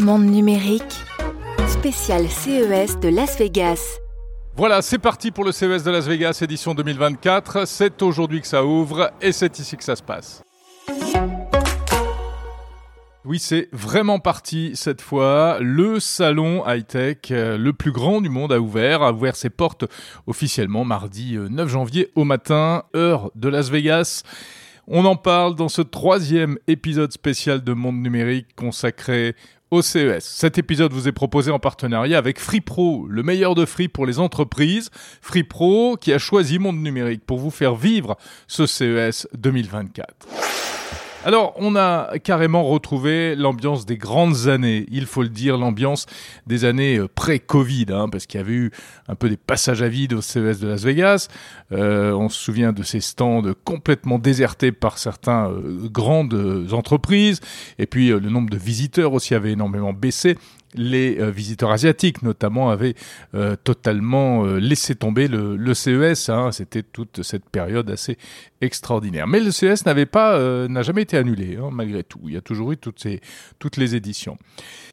Monde numérique, spécial CES de Las Vegas. Voilà, c'est parti pour le CES de Las Vegas édition 2024. C'est aujourd'hui que ça ouvre et c'est ici que ça se passe. Oui, c'est vraiment parti cette fois. Le salon high-tech, euh, le plus grand du monde, a ouvert, a ouvert ses portes officiellement mardi 9 euh, janvier au matin, heure de Las Vegas. On en parle dans ce troisième épisode spécial de Monde Numérique consacré au CES. Cet épisode vous est proposé en partenariat avec FreePro, le meilleur de Free pour les entreprises. FreePro qui a choisi Monde Numérique pour vous faire vivre ce CES 2024. Alors, on a carrément retrouvé l'ambiance des grandes années, il faut le dire, l'ambiance des années euh, pré-Covid, hein, parce qu'il y avait eu un peu des passages à vide au CES de Las Vegas. Euh, on se souvient de ces stands complètement désertés par certaines euh, grandes entreprises, et puis le nombre de visiteurs aussi avait énormément baissé les euh, visiteurs asiatiques notamment avaient euh, totalement euh, laissé tomber le, CES. Hein. C'était toute cette période assez extraordinaire. Mais le CES n'avait pas, n'a jamais été annulé hein, malgré tout. Il y a toujours eu toutes ces, toutes les éditions.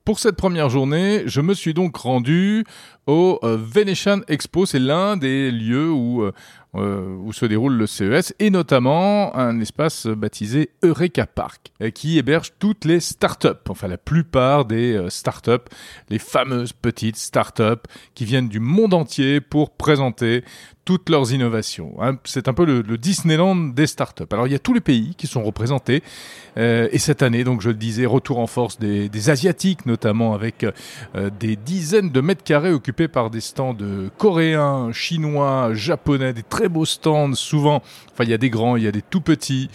Pour cette première journée, je me suis donc rendu au Venetian Expo. C'est l'un des lieux où où se déroule le CES, et notamment un espace baptisé Eureka Park, euh, qui héberge toutes les startups, enfin la plupart des euh, startups, les fameuses petites startups qui viennent du monde entier pour présenter toutes leurs innovations. Hein. C'est un peu le, Disneyland des startups. Alors il y a tous les pays qui sont représentés euh, et cette année, donc je le disais, retour en force des, asiatiques, notamment avec euh, des dizaines de mètres carrés occupés par des stands coréens, chinois, japonais, des très beaux stands. Souvent, enfin il y a des grands, il y a des tout petits.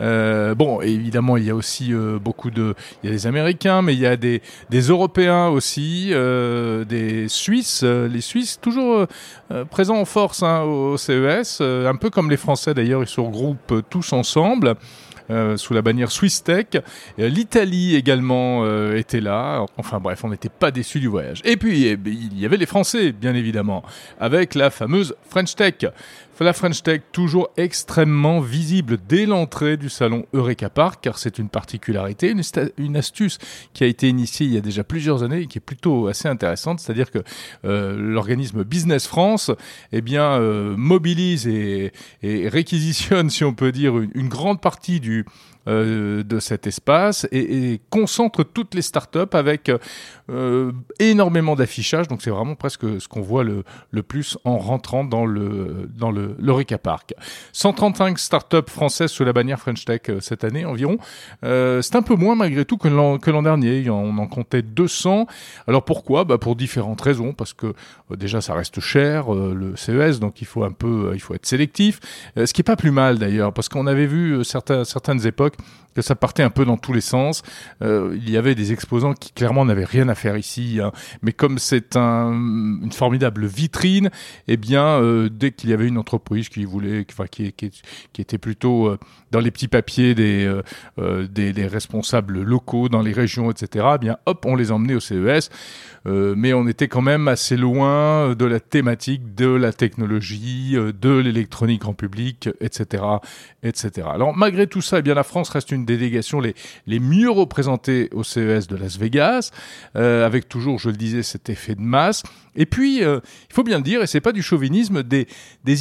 Euh, bon, évidemment, il y a aussi beaucoup de, il y a des Américains, mais il y a des, des Européens aussi, des Suisses. les Suisses toujours présents en force. Hein au CES, euh, un peu comme les Français d'ailleurs, ils se regroupent tous ensemble. Euh, sous la bannière Swiss Tech. L'Italie également euh, était là. Enfin bref, on n'était pas déçus du voyage. Et puis eh ben, il y avait les Français, bien évidemment, avec la fameuse French Tech. La French Tech, toujours extrêmement visible dès l'entrée du salon Eureka Park, car c'est une particularité, une, astuce qui a été initiée il y a déjà plusieurs années et qui est plutôt assez intéressante, c'est-à-dire que euh, l'organisme Business France eh bien, euh, mobilise et, réquisitionne, si on peut dire, une grande partie du, euh, de cet espace et, concentre toutes les startups avec euh, énormément d'affichage. Donc c'est vraiment presque ce qu'on voit le, le, plus en rentrant dans le dans le Park. 135 startups françaises sous la bannière French Tech euh, cette année environ. c'est un peu moins malgré tout que l'an que l'an dernier. On en comptait 200. Alors pourquoi? Bah pour différentes raisons. Parce que déjà ça reste cher le CES, donc il faut un peu il faut être sélectif. ce qui est pas plus mal d'ailleurs, parce qu'on avait vu certains, certaines époques que ça partait un peu dans tous les sens. Euh, il y avait des exposants qui clairement n'avaient rien à faire ici, hein. mais comme c'est un, une formidable vitrine, eh bien, euh, dès qu'il y avait une entreprise qui voulait, qui, qui, était plutôt euh, dans les petits papiers des, responsables locaux dans les régions, etc., eh bien, hop, on les emmenait au CES. Mais on était quand même assez loin de la thématique de la technologie, de l'électronique en public, etc., etc. Alors malgré tout ça, eh bien la France reste une des délégations les, les mieux représentées au CES de Las Vegas, euh, avec toujours, je le disais, cet effet de masse. Et puis, euh, il faut bien le dire, et c'est pas du chauvinisme, des,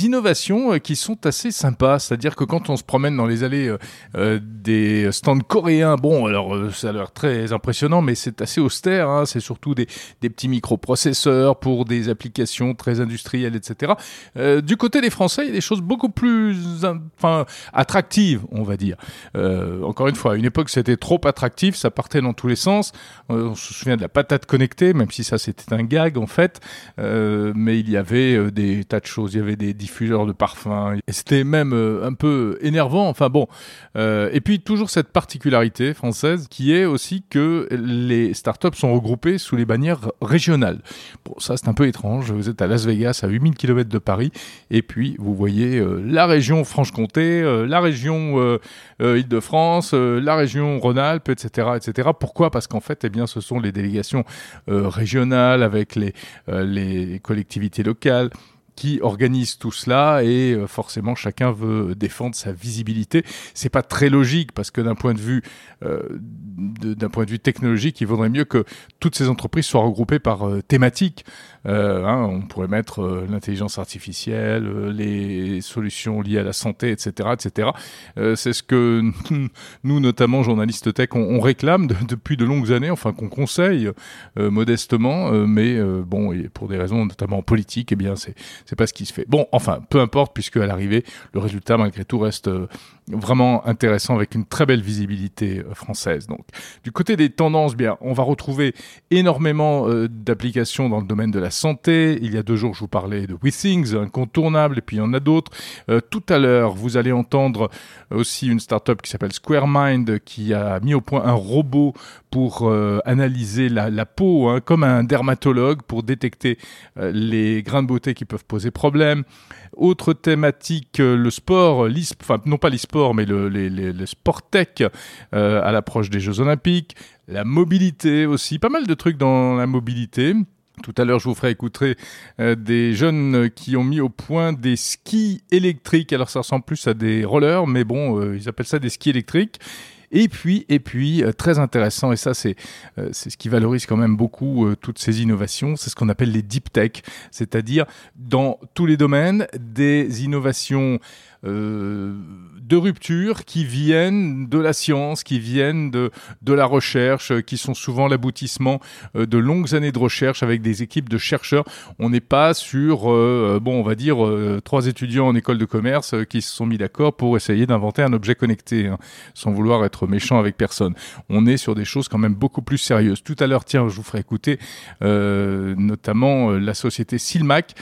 innovations euh, qui sont assez sympas. C'est-à-dire que quand on se promène dans les allées des stands coréens, bon, alors ça a l'air très impressionnant, mais c'est assez austère. Hein, c'est surtout des, des petits microprocesseurs pour des applications très industrielles, etc. du côté des Français, il y a des choses beaucoup plus, enfin, attractives, on va dire. Euh, encore une fois, à une époque, c'était trop attractif, ça partait dans tous les sens. Euh, on se souvient de la patate connectée, même si ça c'était un gag en fait. Euh, mais il y avait des tas de choses, il y avait des diffuseurs de parfums. Et c'était même un peu énervant. Enfin bon. et puis toujours cette particularité française qui est aussi que les startups sont regroupées sous les bannières régionales. Bon, ça c'est un peu étrange. Vous êtes à Las Vegas, à 8000 km de Paris, et puis vous voyez la région Franche-Comté, la région euh, Île-de-France, euh, la région Rhône-Alpes, etc., etc. Pourquoi? Parce qu'en fait, eh bien, ce sont les délégations euh, régionales avec les, les collectivités locales qui organise tout cela et euh, forcément chacun veut défendre sa visibilité. C'est pas très logique parce que d'un point de vue euh, d'un point de vue technologique, il vaudrait mieux que toutes ces entreprises soient regroupées par euh, thématiques. Euh, hein, on pourrait mettre l'intelligence artificielle, les solutions liées à la santé, etc., etc. c'est ce que nous, notamment journalistes tech, on, réclame depuis de longues années, enfin qu'on conseille modestement, mais bon, pour des raisons notamment politiques, eh bien, c'est c'est pas ce qui se fait. Bon, enfin, peu importe, puisque à l'arrivée, le résultat malgré tout reste vraiment intéressant avec une très belle visibilité française. Donc, du côté des tendances, bien, on va retrouver énormément d'applications dans le domaine de la santé. Il y a deux jours, je vous parlais de WeThings, incontournable, et puis il y en a d'autres. Euh, tout à l'heure, vous allez entendre aussi une startup qui s'appelle SquareMind, qui a mis au point un robot pour euh, analyser la, peau, hein, comme un dermatologue, pour détecter euh, les grains de beauté qui peuvent poser problème. Autre thématique, le sport, enfin non pas l'e-sport, mais le, le sport tech à l'approche des Jeux Olympiques. La mobilité aussi, pas mal de trucs dans la mobilité. Tout à l'heure, je vous ferai écouter euh, des jeunes qui ont mis au point des skis électriques. Alors, ça ressemble plus à des rollers, mais bon, euh, ils appellent ça des skis électriques. Et puis, et puis, euh, très intéressant, et ça, c'est c'est ce qui valorise quand même beaucoup toutes ces innovations, c'est ce qu'on appelle les deep tech, c'est-à-dire dans tous les domaines des innovations euh, de rupture qui viennent de la science, qui viennent de, de la recherche, qui sont souvent l'aboutissement euh, de longues années de recherche avec des équipes de chercheurs. On n'est pas sur, euh, bon, on va dire, trois étudiants en école de commerce qui se sont mis d'accord pour essayer d'inventer un objet connecté, hein, sans vouloir être méchant avec personne. On est sur des choses quand même beaucoup plus sérieuses. Tout à l'heure, tiens, je vous ferai écouter notamment la société Silmac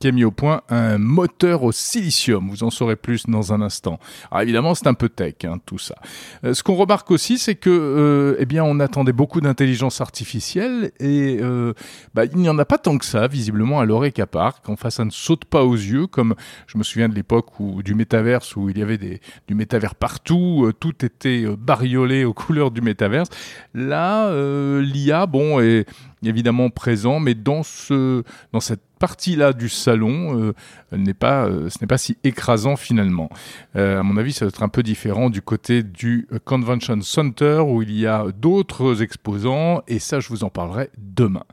qui a mis au point un moteur au silicium. Vous en saurez plus dans un instant. Alors évidemment, c'est un peu tech, hein, tout ça. Euh, ce qu'on remarque aussi, c'est que, euh, eh bien, on attendait beaucoup d'intelligence artificielle et euh, bah, il n'y en a pas tant que ça, visiblement, à l'Oreca Park. En face, ça ne saute pas aux yeux, comme je me souviens de l'époque où du métaverse où il y avait des, du métavers partout, tout était bariolé aux couleurs du métaverse. Là, l'IA, bon, est évidemment présent, mais dans ce, dans cette partie-là du salon euh, n'est pas, euh, ce n'est pas si écrasant finalement. Euh, à mon avis, ça va être un peu différent du côté du Convention Center où il y a d'autres exposants et ça, je vous en parlerai demain.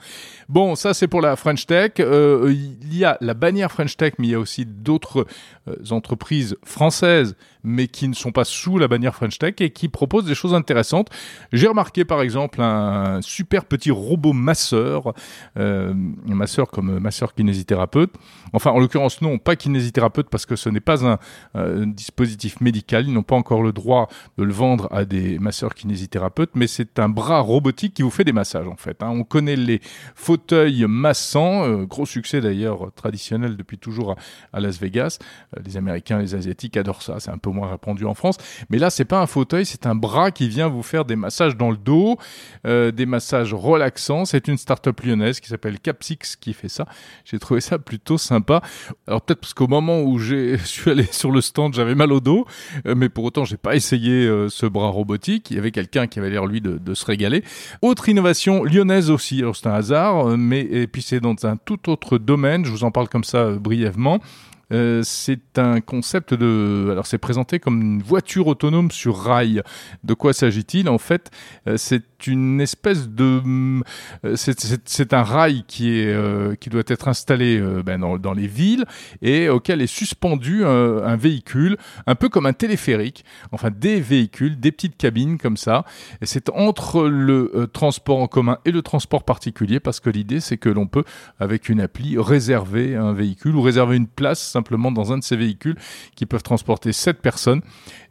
Bon, ça c'est pour la French Tech. il y a la bannière French Tech, mais il y a aussi d'autres entreprises françaises, mais qui ne sont pas sous la bannière French Tech et qui proposent des choses intéressantes. J'ai remarqué par exemple un super petit robot masseur, masseur comme masseur kinésithérapeute. Enfin, en l'occurrence, non, pas kinésithérapeute parce que ce n'est pas un, dispositif médical. Ils n'ont pas encore le droit de le vendre à des masseurs kinésithérapeutes, mais c'est un bras robotique qui vous fait des massages en fait. Hein. On connaît les fauteuils massants, euh, gros succès d'ailleurs traditionnel depuis toujours à, Las Vegas. Euh, les Américains, les Asiatiques adorent ça. C'est un peu moins répandu en France, mais là, c'est pas un fauteuil, c'est un bras qui vient vous faire des massages dans le dos, euh, des massages relaxants. C'est une start-up lyonnaise qui s'appelle Capsix qui fait ça. J'ai trouvé ça plutôt sympa. Alors peut-être parce qu'au moment où je suis allé sur le stand, j'avais mal au dos, euh, mais pour autant, j'ai pas essayé euh, ce bras robotique. Il y avait quelqu'un qui avait l'air lui de, de, se régaler. Autre innovation lyonnaise aussi. Alors c'est un hasard, mais et puis c'est dans un tout autre domaine. Je vous en parle comme ça brièvement. Euh, c'est un concept de. Alors, c'est présenté comme une voiture autonome sur rail. De quoi s'agit-il? En fait, euh, c'est une espèce de. Euh, c'est un rail qui, est, qui doit être installé ben, dans, les villes et auquel est suspendu un, véhicule, un peu comme un téléphérique. Enfin, des véhicules, des petites cabines comme ça. Et c'est entre le transport en commun et le transport particulier parce que l'idée, c'est que l'on peut, avec une appli, réserver un véhicule ou réserver une place simplement dans un de ces véhicules qui peuvent transporter 7 personnes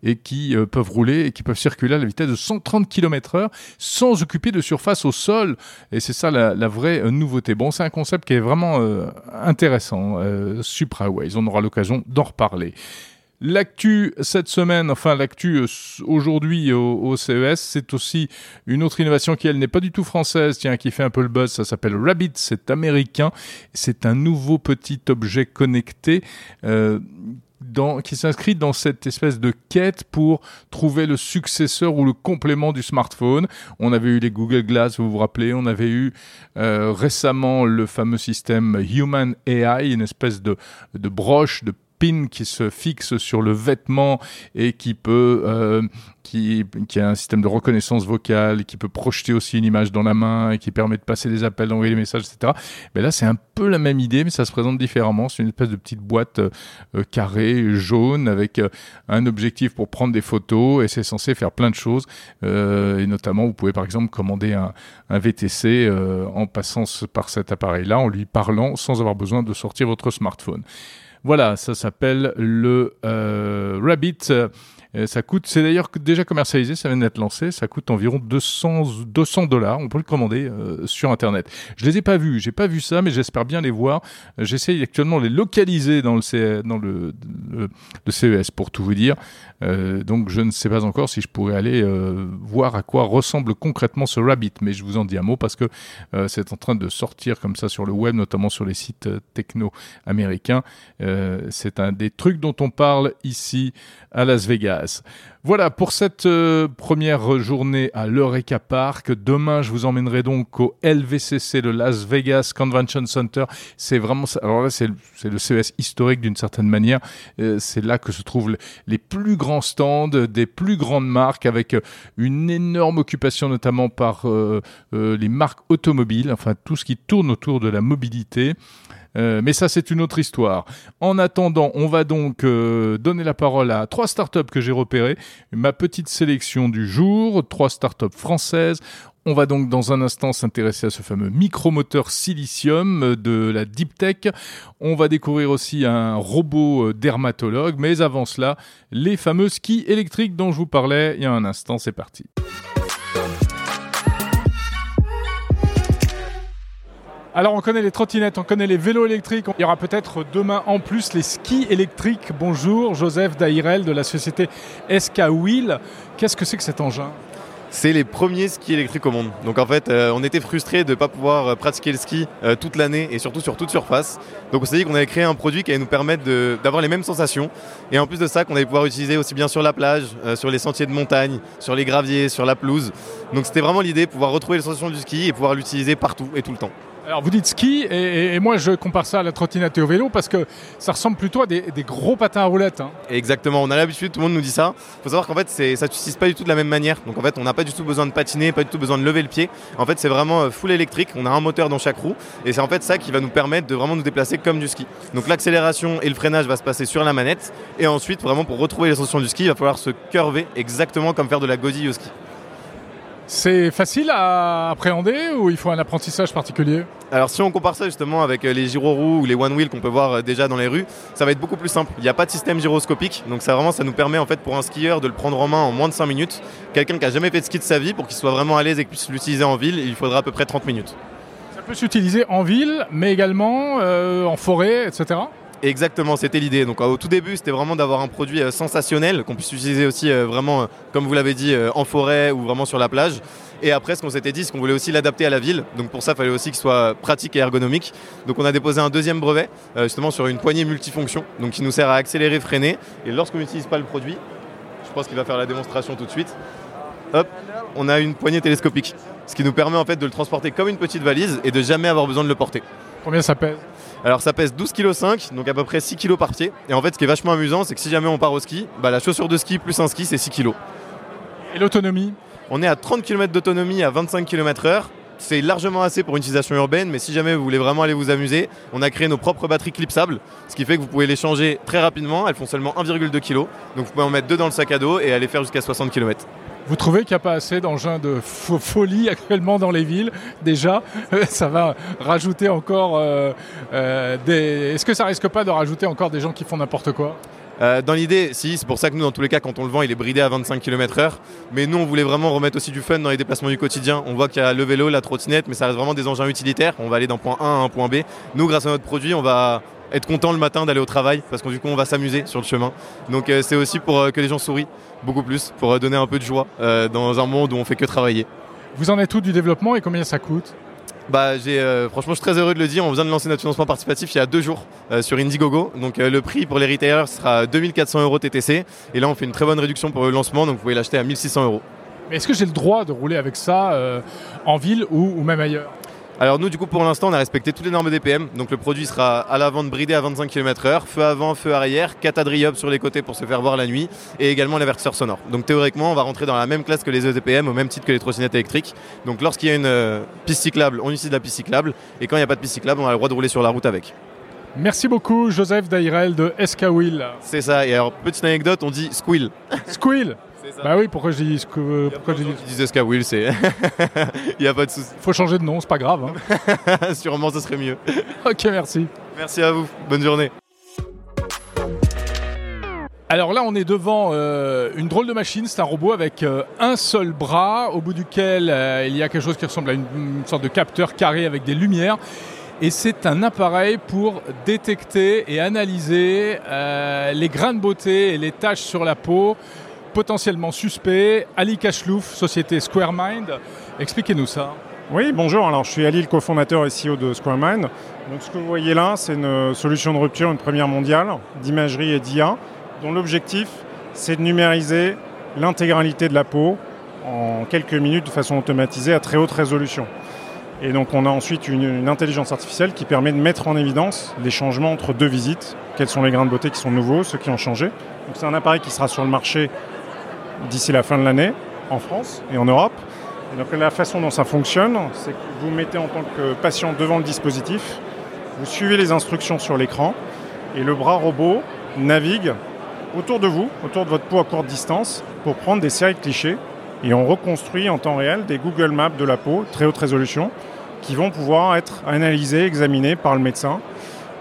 et qui euh, peuvent rouler et qui peuvent circuler à la vitesse de 130 km heure sans occuper de surface au sol. Et c'est ça la, vraie euh, nouveauté. Bon, c'est un concept qui est vraiment euh, intéressant, SupraWays. On aura l'occasion d'en reparler. L'actu cette semaine, enfin l'actu aujourd'hui au, CES, c'est aussi une autre innovation qui elle n'est pas du tout française, tiens, qui fait un peu le buzz. Ça s'appelle Rabbit, c'est américain. C'est un nouveau petit objet connecté qui s'inscrit dans cette espèce de quête pour trouver le successeur ou le complément du smartphone. On avait eu les Google Glass, vous vous rappelez, on avait eu euh, récemment le fameux système Human AI, une espèce de, de broche, de qui se fixe sur le vêtement et qui peut, euh, qui, a un système de reconnaissance vocale, qui peut projeter aussi une image dans la main et qui permet de passer des appels, d'envoyer des messages, etc. Mais là, c'est un peu la même idée, mais ça se présente différemment. C'est une espèce de petite boîte euh, euh, carrée, jaune, avec un objectif pour prendre des photos et c'est censé faire plein de choses. et notamment, vous pouvez par exemple commander un VTC en passant par cet appareil-là, en lui parlant sans avoir besoin de sortir votre smartphone. Voilà, ça s'appelle le euh, Rabbit. Euh, ça coûte, c'est d'ailleurs déjà commercialisé, ça vient d'être lancé, ça coûte environ 200 200 dollars. On peut le commander euh, sur internet. Je les ai pas vus, j'ai pas vu ça, mais j'espère bien les voir. J'essaye actuellement de les localiser dans le dans le, CES pour tout vous dire. Euh, donc je ne sais pas encore si je pourrais aller euh, voir à quoi ressemble concrètement ce Rabbit, mais je vous en dis un mot parce que euh, c'est en train de sortir comme ça sur le web, notamment sur les sites techno américains. c'est un des trucs dont on parle ici à Las Vegas. Voilà pour cette euh, première journée à l'Eureka Park. Demain, je vous emmènerai donc au LVCC, le Las Vegas Convention Center. C'est vraiment, alors là, c'est le, CES historique d'une certaine manière. Euh, c'est là que se trouvent les plus grands stands des plus grandes marques avec une énorme occupation notamment par euh, les marques automobiles, enfin tout ce qui tourne autour de la mobilité. Euh, mais ça, c'est une autre histoire. En attendant, on va donc euh, donner la parole à trois startups que j'ai repérées. Ma petite sélection du jour, trois startups françaises. On va donc dans un instant s'intéresser à ce fameux micromoteur silicium de la Deep Tech. On va découvrir aussi un robot euh, dermatologue. Mais avant cela, les fameux skis électriques dont je vous parlais il y a un instant. C'est parti. Alors on connaît les trottinettes, on connaît les vélos électriques. Il y aura peut-être demain en plus les skis électriques. Bonjour, Joseph Dairel de la société SK. Qu'est-ce que c'est que cet engin? C'est les premiers skis électriques au monde. Donc en fait, euh, on était frustrés de ne pas pouvoir euh, pratiquer le ski euh, toute l'année et surtout sur toute surface. Donc on s'est dit qu'on allait créer un produit qui allait nous permettre d'avoir les mêmes sensations. Et en plus de ça, qu'on allait pouvoir utiliser aussi bien sur la plage, sur les sentiers de montagne, sur les graviers, sur la pelouse. Donc c'était vraiment l'idée, pouvoir retrouver les sensations du ski et pouvoir l'utiliser partout et tout le temps. Alors vous dites ski, et, moi je compare ça à la trottinette et au vélo parce que ça ressemble plutôt à des, gros patins à roulettes. Hein. Exactement, on a l'habitude, tout le monde nous dit ça. Il faut savoir qu'en fait ça ne s'utilise pas du tout de la même manière. Donc en fait on n'a pas du tout besoin de patiner, pas du tout besoin de lever le pied. En fait c'est vraiment euh, full électrique, on a un moteur dans chaque roue et c'est en fait ça qui va nous permettre de vraiment nous déplacer comme du ski. Donc l'accélération et le freinage va se passer sur la manette et ensuite vraiment pour retrouver les sensations du ski il va falloir se curver exactement comme faire de la godille au ski. C'est facile à appréhender ou il faut un apprentissage particulier Alors si on compare ça justement avec euh, les gyroroues ou les one wheel qu'on peut voir euh, déjà dans les rues, ça va être beaucoup plus simple. Il n'y a pas de système gyroscopique, donc ça vraiment ça nous permet en fait pour un skieur de le prendre en main en moins de 5 minutes. Quelqu'un qui a jamais fait de ski de sa vie, pour qu'il soit vraiment à l'aise et qu'il puisse l'utiliser en ville, il faudra à peu près 30 minutes. Ça peut s'utiliser en ville, mais également euh, en forêt, etc. Exactement, c'était l'idée. Donc au tout début, c'était vraiment d'avoir un produit euh, sensationnel qu'on puisse utiliser aussi euh, vraiment, euh, comme vous l'avez dit, en forêt ou vraiment sur la plage. Et après, ce qu'on s'était dit, c'est qu'on voulait aussi l'adapter à la ville. Donc pour ça, il fallait aussi qu'il soit pratique et ergonomique. Donc on a déposé un deuxième brevet, justement sur une poignée multifonction, donc qui nous sert à accélérer, freiner. Et lorsqu'on n'utilise pas le produit, je pense qu'il va faire la démonstration tout de suite. Hop, on a une poignée télescopique, ce qui nous permet en fait de le transporter comme une petite valise et de jamais avoir besoin de le porter. Combien ça pèse? Alors ça pèse 12,5 kg, donc à peu près 6 kg par pied. Et en fait, ce qui est vachement amusant, c'est que si jamais on part au ski, bah, la chaussure de ski plus un ski, c'est 6 kg. Et l'autonomie? On est à 30 km d'autonomie à 25 km/h. C'est largement assez pour une utilisation urbaine, mais si jamais vous voulez vraiment aller vous amuser, on a créé nos propres batteries clipsables, ce qui fait que vous pouvez les changer très rapidement. Elles font seulement 1,2 kg, donc vous pouvez en mettre deux dans le sac à dos et aller faire jusqu'à 60 km. Vous trouvez qu'il n'y a pas assez d'engins de folie actuellement dans les villes? Déjà, ça va rajouter encore euh, euh, des... Est-ce que ça risque pas de rajouter encore des gens qui font n'importe quoi? Euh, dans l'idée, si, c'est pour ça que nous, dans tous les cas, quand on le vend, il est bridé à 25 km/h. Mais nous, on voulait vraiment remettre aussi du fun dans les déplacements du quotidien. On voit qu'il y a le vélo, la trottinette, mais ça reste vraiment des engins utilitaires. On va aller d'un point A à un point B. Nous, grâce à notre produit, on va être content le matin d'aller au travail parce que du coup, on va s'amuser sur le chemin. Donc, c'est aussi pour que les gens sourient beaucoup plus pour donner un peu de joie euh, dans un monde où on fait que travailler. Vous en êtes tout du développement et combien ça coûte? Bah, j'ai, euh, franchement, je suis très heureux de le dire. On vient de lancer notre financement participatif il y a deux jours euh, sur Indiegogo. Donc, euh, le prix pour les retailers sera 2400 euros TTC. Et là, on fait une très bonne réduction pour le lancement. Donc, vous pouvez l'acheter à 1600 euros. Mais est-ce que j'ai le droit de rouler avec ça euh, en ville ou, ou même ailleurs? Alors nous du coup pour l'instant on a respecté toutes les normes DPM donc le produit sera à la vente bridé à 25 km/h, feu avant, feu arrière, catadriope sur les côtés pour se faire voir la nuit et également l'avertisseur sonore. Donc théoriquement on va rentrer dans la même classe que les EDPM au même titre que les trottinettes électriques. Donc lorsqu'il y a une euh, piste cyclable on utilise la piste cyclable et quand il n'y a pas de piste cyclable on a le droit de rouler sur la route avec. Merci beaucoup Joseph Dairel de SK Wheel. C'est ça et alors petite anecdote on dit squill. Squill C'est ça. Bah oui, pourquoi je dis squ- pourquoi je dis... Qui disent SK-Wheel c'est... il n'y a pas de souci. Faut changer de nom, c'est pas grave. hein. Sûrement ce serait mieux. ok, merci. Merci à vous, bonne journée. Alors là, on est devant euh, une drôle de machine. C'est un robot avec euh, un seul bras, au bout duquel euh, il y a quelque chose qui ressemble à une, une sorte de capteur carré avec des lumières. Et c'est un appareil pour détecter et analyser euh, les grains de beauté et les taches sur la peau potentiellement suspects. Ali Kachlouf, société Square Mind. Expliquez-nous ça. Oui, bonjour. Alors, je suis Ali, le cofondateur et CEO de SquareMind. Donc, ce que vous voyez là, c'est une solution de rupture, une première mondiale d'imagerie et d'IA, dont l'objectif, c'est de numériser l'intégralité de la peau en quelques minutes de façon automatisée à très haute résolution. Et donc, on a ensuite une, une intelligence artificielle qui permet de mettre en évidence les changements entre deux visites. Quels sont les grains de beauté qui sont nouveaux, ceux qui ont changé. Donc, c'est un appareil qui sera sur le marché d'ici la fin de l'année en France et en Europe. Et donc la façon dont ça fonctionne, c'est que vous mettez en tant que patient devant le dispositif, vous suivez les instructions sur l'écran et le bras robot navigue autour de vous, autour de votre peau à courte distance, pour prendre des séries de clichés. Et on reconstruit en temps réel des Google Maps de la peau, très haute résolution, qui vont pouvoir être analysés, examinés par le médecin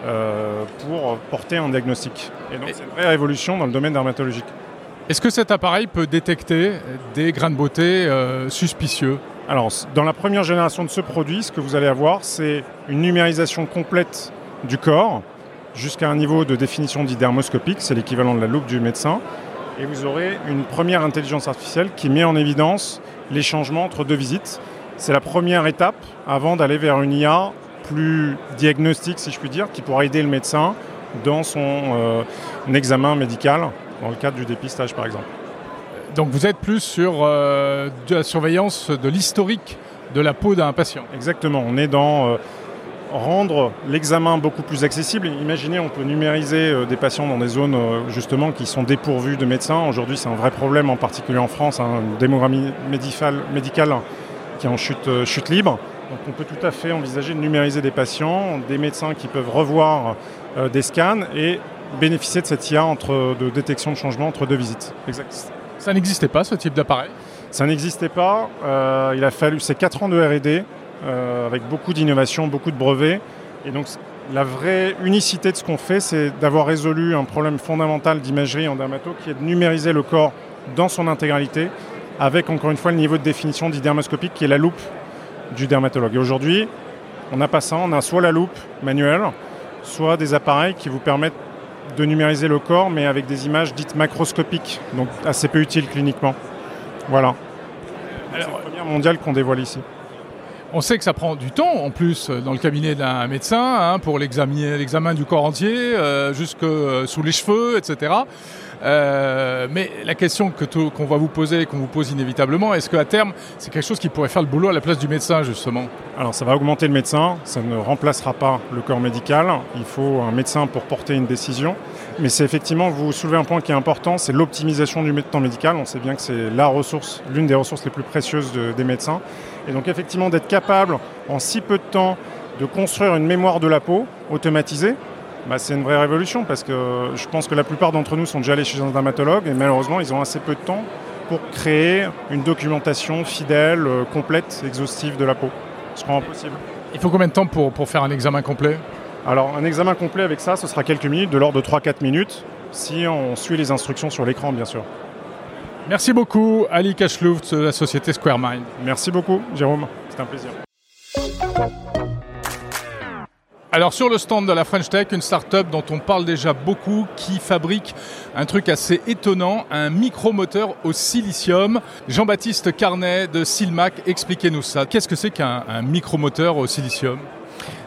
euh, pour porter un diagnostic. Et donc c'est une vraie révolution dans le domaine dermatologique. Est-ce que cet appareil peut détecter des grains de beauté euh, suspicieux? Alors, dans la première génération de ce produit, ce que vous allez avoir, c'est une numérisation complète du corps jusqu'à un niveau de définition dit dermoscopique, c'est l'équivalent de la loupe du médecin. Et vous aurez une première intelligence artificielle qui met en évidence les changements entre deux visites. C'est la première étape avant d'aller vers une IA plus diagnostique, si je puis dire, qui pourra aider le médecin dans son euh, examen médical, dans le cadre du dépistage par exemple. Donc vous êtes plus sur euh, de la surveillance de l'historique de la peau d'un patient. Exactement, on est dans euh, rendre l'examen beaucoup plus accessible. Imaginez, on peut numériser euh, des patients dans des zones justement qui sont dépourvues de médecins. Aujourd'hui, c'est un vrai problème, en particulier en France, hein, une démographie médicale, médicale qui est en chute, chute libre. Donc on peut tout à fait envisager de numériser des patients, des médecins qui peuvent revoir euh, des scans et bénéficier de cette IA entre, de détection de changement entre deux visites. Exact. Ça n'existait pas ce type d'appareil? Ça n'existait pas. Euh, il a fallu, c'est 4 ans de R&D euh, avec beaucoup d'innovation, beaucoup de brevets. Et donc, la vraie unicité de ce qu'on fait, c'est d'avoir résolu un problème fondamental d'imagerie en dermato, qui est de numériser le corps dans son intégralité, avec encore une fois le niveau de définition dit dermoscopique, qui est la loupe du dermatologue. Et aujourd'hui, on n'a pas ça. On a soit la loupe manuelle, soit des appareils qui vous permettent de numériser le corps, mais avec des images dites macroscopiques, donc assez peu utiles cliniquement. Voilà. C'est la première mondiale qu'on dévoile ici. On sait que ça prend du temps en plus euh, dans le cabinet d'un médecin hein, pour l'examen du corps entier, euh, jusque euh, sous les cheveux, etc. Euh, mais la question qu'on va vous poser, qu'on vous pose inévitablement, est-ce qu'à terme, c'est quelque chose qui pourrait faire le boulot à la place du médecin justement? Alors ça va augmenter le médecin, ça ne remplacera pas le corps médical, il faut un médecin pour porter une décision. Mais c'est effectivement, vous soulevez un point qui est important, c'est l'optimisation du temps médical. On sait bien que c'est la ressource, l'une des ressources les plus précieuses de- des médecins. Et donc effectivement d'être capable en si peu de temps de construire une mémoire de la peau automatisée, bah, c'est une vraie révolution parce que je pense que la plupart d'entre nous sont déjà allés chez un dermatologue et malheureusement ils ont assez peu de temps pour créer une documentation fidèle, euh, complète, exhaustive de la peau. Ce sera impossible. Il faut combien de temps pour, pour faire un examen complet? Alors un examen complet avec ça, ce sera quelques minutes, de l'ordre de 3-4 minutes, si on suit les instructions sur l'écran bien sûr. Merci beaucoup Ali Kachlouf de la société Square Mind. Merci beaucoup Jérôme, c'était un plaisir. Alors sur le stand de la French Tech, une start-up dont on parle déjà beaucoup, qui fabrique un truc assez étonnant, un micromoteur au silicium. Jean-Baptiste Carnet de Silmac, expliquez-nous ça. Qu'est-ce que c'est qu'un micromoteur au silicium?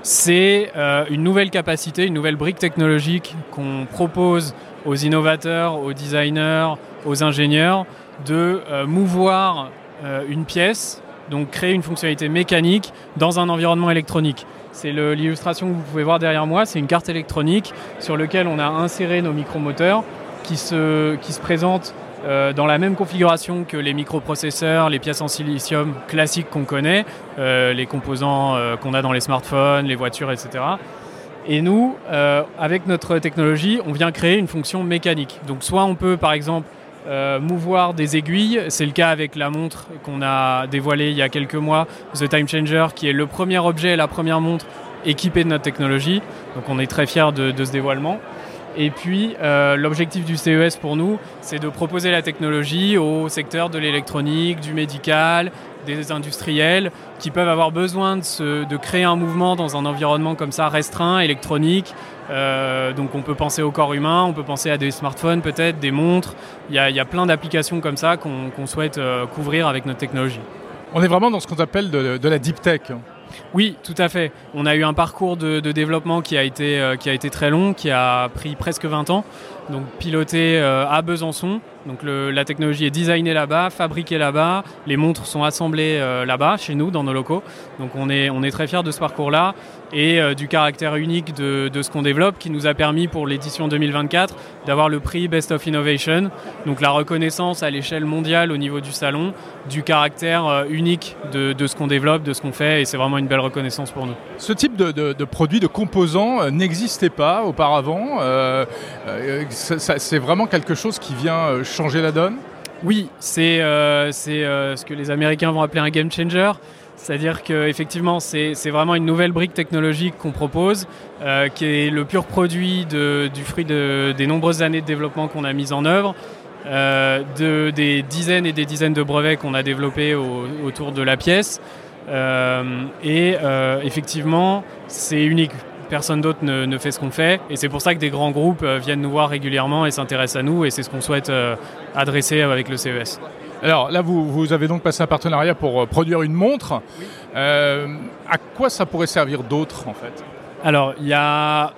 C'est euh, une nouvelle capacité, une nouvelle brique technologique qu'on propose aux innovateurs, aux designers, aux ingénieurs de euh, mouvoir euh, une pièce, donc créer une fonctionnalité mécanique dans un environnement électronique. C'est l'illustration que vous pouvez voir derrière moi, c'est une carte électronique sur laquelle on a inséré nos micromoteurs qui se, qui se présentent euh, dans la même configuration que les microprocesseurs, les pièces en silicium classiques qu'on connaît, euh, les composants euh, qu'on a dans les smartphones, les voitures, etc. Et nous, avec notre technologie, on vient créer une fonction mécanique. Donc soit on peut par exemple euh, mouvoir des aiguilles. C'est le cas avec la montre qu'on a dévoilée il y a quelques mois, The Time Changer, qui est le premier objet, la première montre équipée de notre technologie. Donc on est très fiers de, de ce dévoilement. Et puis euh, l'objectif du CES pour nous, c'est de proposer la technologie au secteur de l'électronique, du médical, des industriels qui peuvent avoir besoin de, créer un mouvement dans un environnement comme ça restreint, électronique. Euh, donc on peut penser au corps humain, on peut penser à des smartphones peut-être, des montres. Il y a, plein d'applications comme ça qu'on souhaite euh, couvrir avec notre technologie. On est vraiment dans ce qu'on appelle de la deep tech. Oui, tout à fait. On a eu un parcours de, développement qui a, été, euh, qui a été très long, qui a pris presque 20 ans. Donc piloté euh, à Besançon. Donc la technologie est designée là-bas, fabriquée là-bas. Les montres sont assemblées euh, là-bas, chez nous, dans nos locaux. Donc on est, on est très fiers de ce parcours-là et euh, du caractère unique de, de ce qu'on développe qui nous a permis pour l'édition 2024 d'avoir le prix Best of Innovation. Donc la reconnaissance à l'échelle mondiale au niveau du salon du caractère euh, unique de, de ce qu'on développe, de ce qu'on fait et c'est vraiment une belle reconnaissance pour nous. Ce type de, de, de produit, de composants, n'existait pas auparavant. C'est vraiment quelque chose qui vient changer la donne. Oui, c'est euh, euh, ce que les Américains vont appeler un game changer. C'est-à-dire qu'effectivement, c'est vraiment une nouvelle brique technologique qu'on propose, euh, qui est le pur produit du fruit de, des nombreuses années de développement qu'on a mises en œuvre, de, des dizaines et des dizaines de brevets qu'on a développés au- autour de la pièce. Et effectivement, c'est unique. Personne d'autre ne, ne fait ce qu'on fait. Et c'est pour ça que des grands groupes euh, viennent nous voir régulièrement et s'intéressent à nous. Et c'est ce qu'on souhaite euh, adresser avec le CES. Alors là, vous, vous avez donc passé un partenariat pour euh, produire une montre. Euh, à quoi ça pourrait servir d'autre en fait? Alors, il y a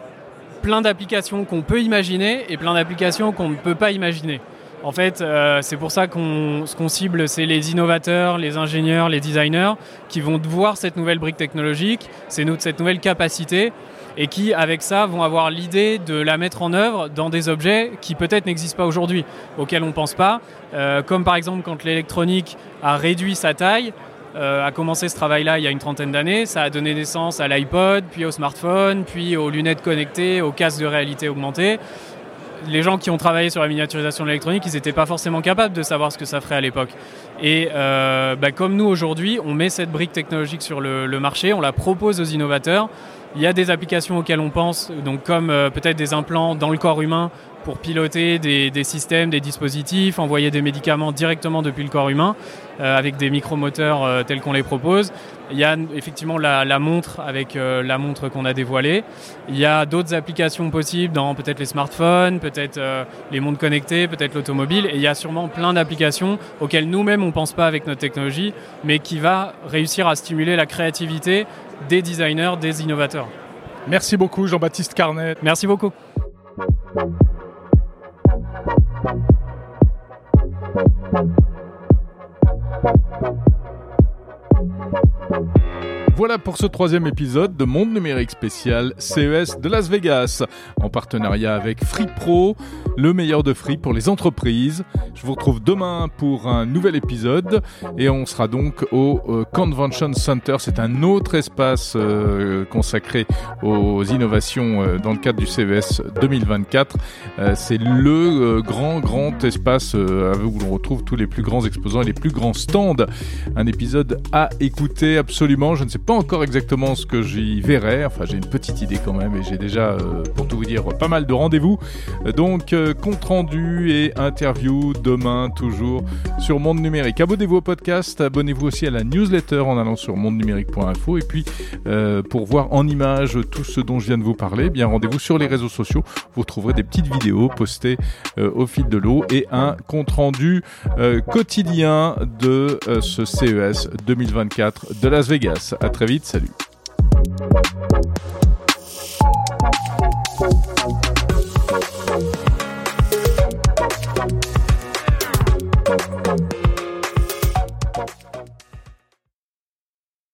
plein d'applications qu'on peut imaginer et plein d'applications qu'on ne peut pas imaginer. En fait, euh, c'est pour ça qu'on ce qu'on cible, c'est les innovateurs, les ingénieurs, les designers qui vont voir cette nouvelle brique technologique, c'est nous- cette nouvelle capacité et qui, avec ça, vont avoir l'idée de la mettre en œuvre dans des objets qui peut-être n'existent pas aujourd'hui, auxquels on ne pense pas, Euh, comme par exemple quand l'électronique a réduit sa taille, euh, a commencé ce travail-là il y a une trentaine d'années. Ça a donné naissance à l'iPod, puis au smartphone, puis aux lunettes connectées, aux casques de réalité augmentée. Les gens qui ont travaillé sur la miniaturisation de l'électronique, ils n'étaient pas forcément capables de savoir ce que ça ferait à l'époque. Et euh, bah, comme nous aujourd'hui, on met cette brique technologique sur le, le marché, on la propose aux innovateurs. Il y a des applications auxquelles on pense, donc comme euh, peut-être des implants dans le corps humain pour piloter des, systèmes, des dispositifs, envoyer des médicaments directement depuis le corps humain euh, avec des micromoteurs euh, tels qu'on les propose. Il y a effectivement la, montre avec la montre qu'on a dévoilée. Il y a d'autres applications possibles dans peut-être les smartphones, peut-être les montres connectées, peut-être l'automobile. Et il y a sûrement plein d'applications auxquelles nous-mêmes on pense pas avec notre technologie, mais qui va réussir à stimuler la créativité des designers, des innovateurs. Merci beaucoup Jean-Baptiste Carnet. Merci beaucoup. Voilà pour ce troisième épisode de Monde Numérique spécial CES de Las Vegas, en partenariat avec Free Pro, le meilleur de Free pour les entreprises. Je vous retrouve demain pour un nouvel épisode et on sera donc au euh, Convention Center. C'est un autre espace euh, consacré aux innovations euh, dans le cadre du CES 2024. Euh, C'est le grand, grand espace où l'on retrouve tous les plus grands exposants et les plus grands stands. Un épisode à écouter absolument. Pas encore exactement ce que j'y verrai. Enfin, j'ai une petite idée quand même et j'ai déjà, euh, pour tout vous dire, pas mal de rendez-vous. Donc, euh, compte rendu et interview demain, toujours sur Monde Numérique. Abonnez-vous au podcast, abonnez-vous aussi à la newsletter en allant sur mondenumérique.info. Et puis, euh, pour voir en image tout ce dont je viens de vous parler, eh bien rendez-vous sur les réseaux sociaux. Vous trouverez des petites vidéos postées au fil de l'eau et un compte rendu quotidien de ce CES 2024 de Las Vegas très vite. Salut.